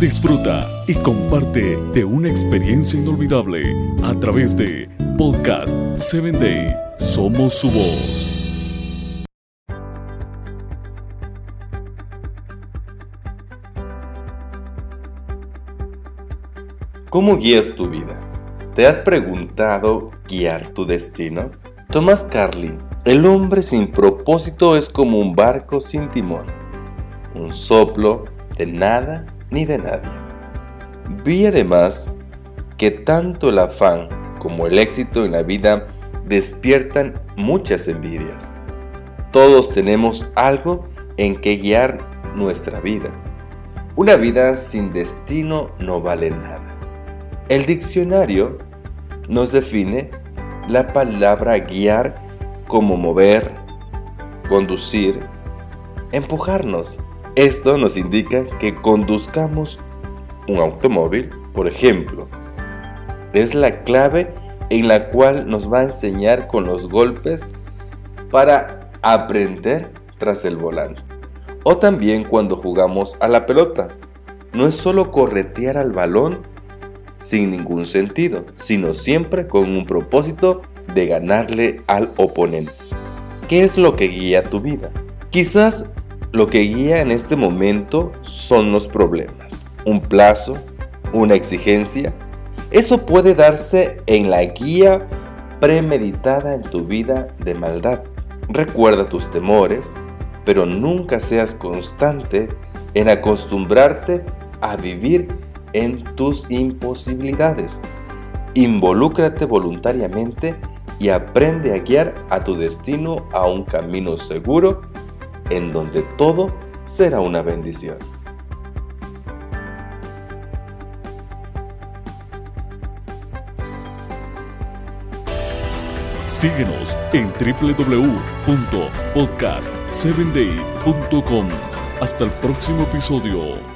Disfruta y comparte de una experiencia inolvidable a través de Podcast 7 Day. Somos su voz. ¿Cómo guías tu vida? ¿Te has preguntado guiar tu destino? Tomás Carly, el hombre sin propósito es como un barco sin timón, un soplo de nada ni de nadie. Vi además que tanto el afán como el éxito en la vida despiertan muchas envidias. Todos tenemos algo en que guiar nuestra vida. Una vida sin destino no vale nada. El diccionario nos define la palabra guiar como mover, conducir, empujarnos. Esto nos indica que conduzcamos un automóvil, por ejemplo. Es la clave en la cual nos va a enseñar con los golpes para aprender tras el volante. O también cuando jugamos a la pelota. No es solo corretear al balón sin ningún sentido, sino siempre con un propósito de ganarle al oponente. ¿Qué es lo que guía tu vida? Quizás lo que guía en este momento son los problemas, un plazo, una exigencia. Eso puede darse en la guía premeditada en tu vida de maldad. Recuerda tus temores, pero nunca seas constante en acostumbrarte a vivir en tus imposibilidades. Involúcrate voluntariamente y aprende a guiar a tu destino a un camino seguro en donde todo será una bendición. Síguenos en www.podcast7day.com. Hasta el próximo episodio.